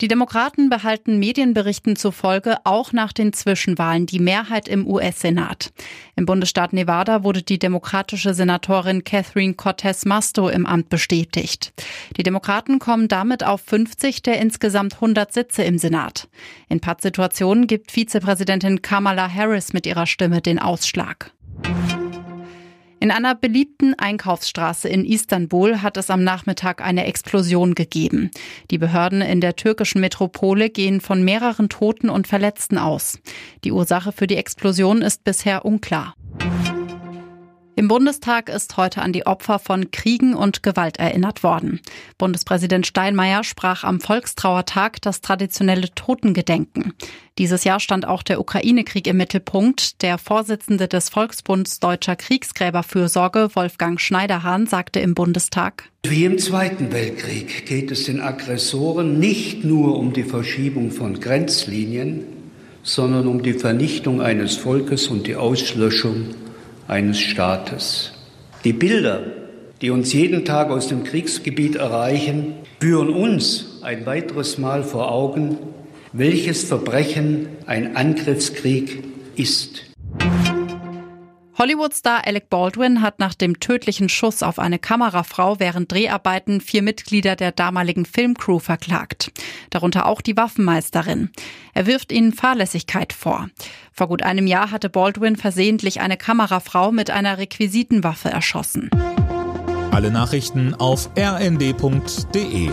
Die Demokraten behalten Medienberichten zufolge auch nach den Zwischenwahlen die Mehrheit im US-Senat. Im Bundesstaat Nevada wurde die demokratische Senatorin Catherine Cortez Masto im Amt bestätigt. Die Demokraten kommen damit auf 50 der insgesamt 100 Sitze im Senat. In Pattsituationen gibt Vizepräsidentin Kamala Harris mit ihrer Stimme den Ausschlag. In einer beliebten Einkaufsstraße in Istanbul hat es am Nachmittag eine Explosion gegeben. Die Behörden in der türkischen Metropole gehen von mehreren Toten und Verletzten aus. Die Ursache für die Explosion ist bisher unklar. Im Bundestag ist heute an die Opfer von Kriegen und Gewalt erinnert worden. Bundespräsident Steinmeier sprach am Volkstrauertag das traditionelle Totengedenken. Dieses Jahr stand auch der Ukraine-Krieg im Mittelpunkt. Der Vorsitzende des Volksbunds Deutscher Kriegsgräberfürsorge, Wolfgang Schneiderhahn, sagte im Bundestag, Wie im Zweiten Weltkrieg geht es den Aggressoren nicht nur um die Verschiebung von Grenzlinien, sondern um die Vernichtung eines Volkes und die Auslöschung eines Staates. Die Bilder, die uns jeden Tag aus dem Kriegsgebiet erreichen, führen uns ein weiteres Mal vor Augen, welches Verbrechen ein Angriffskrieg ist. Hollywood-Star Alec Baldwin hat nach dem tödlichen Schuss auf eine Kamerafrau während Dreharbeiten vier Mitglieder der damaligen Filmcrew verklagt, darunter auch die Waffenmeisterin. Er wirft ihnen Fahrlässigkeit vor. Vor gut einem Jahr hatte Baldwin versehentlich eine Kamerafrau mit einer Requisitenwaffe erschossen. Alle Nachrichten auf rnd.de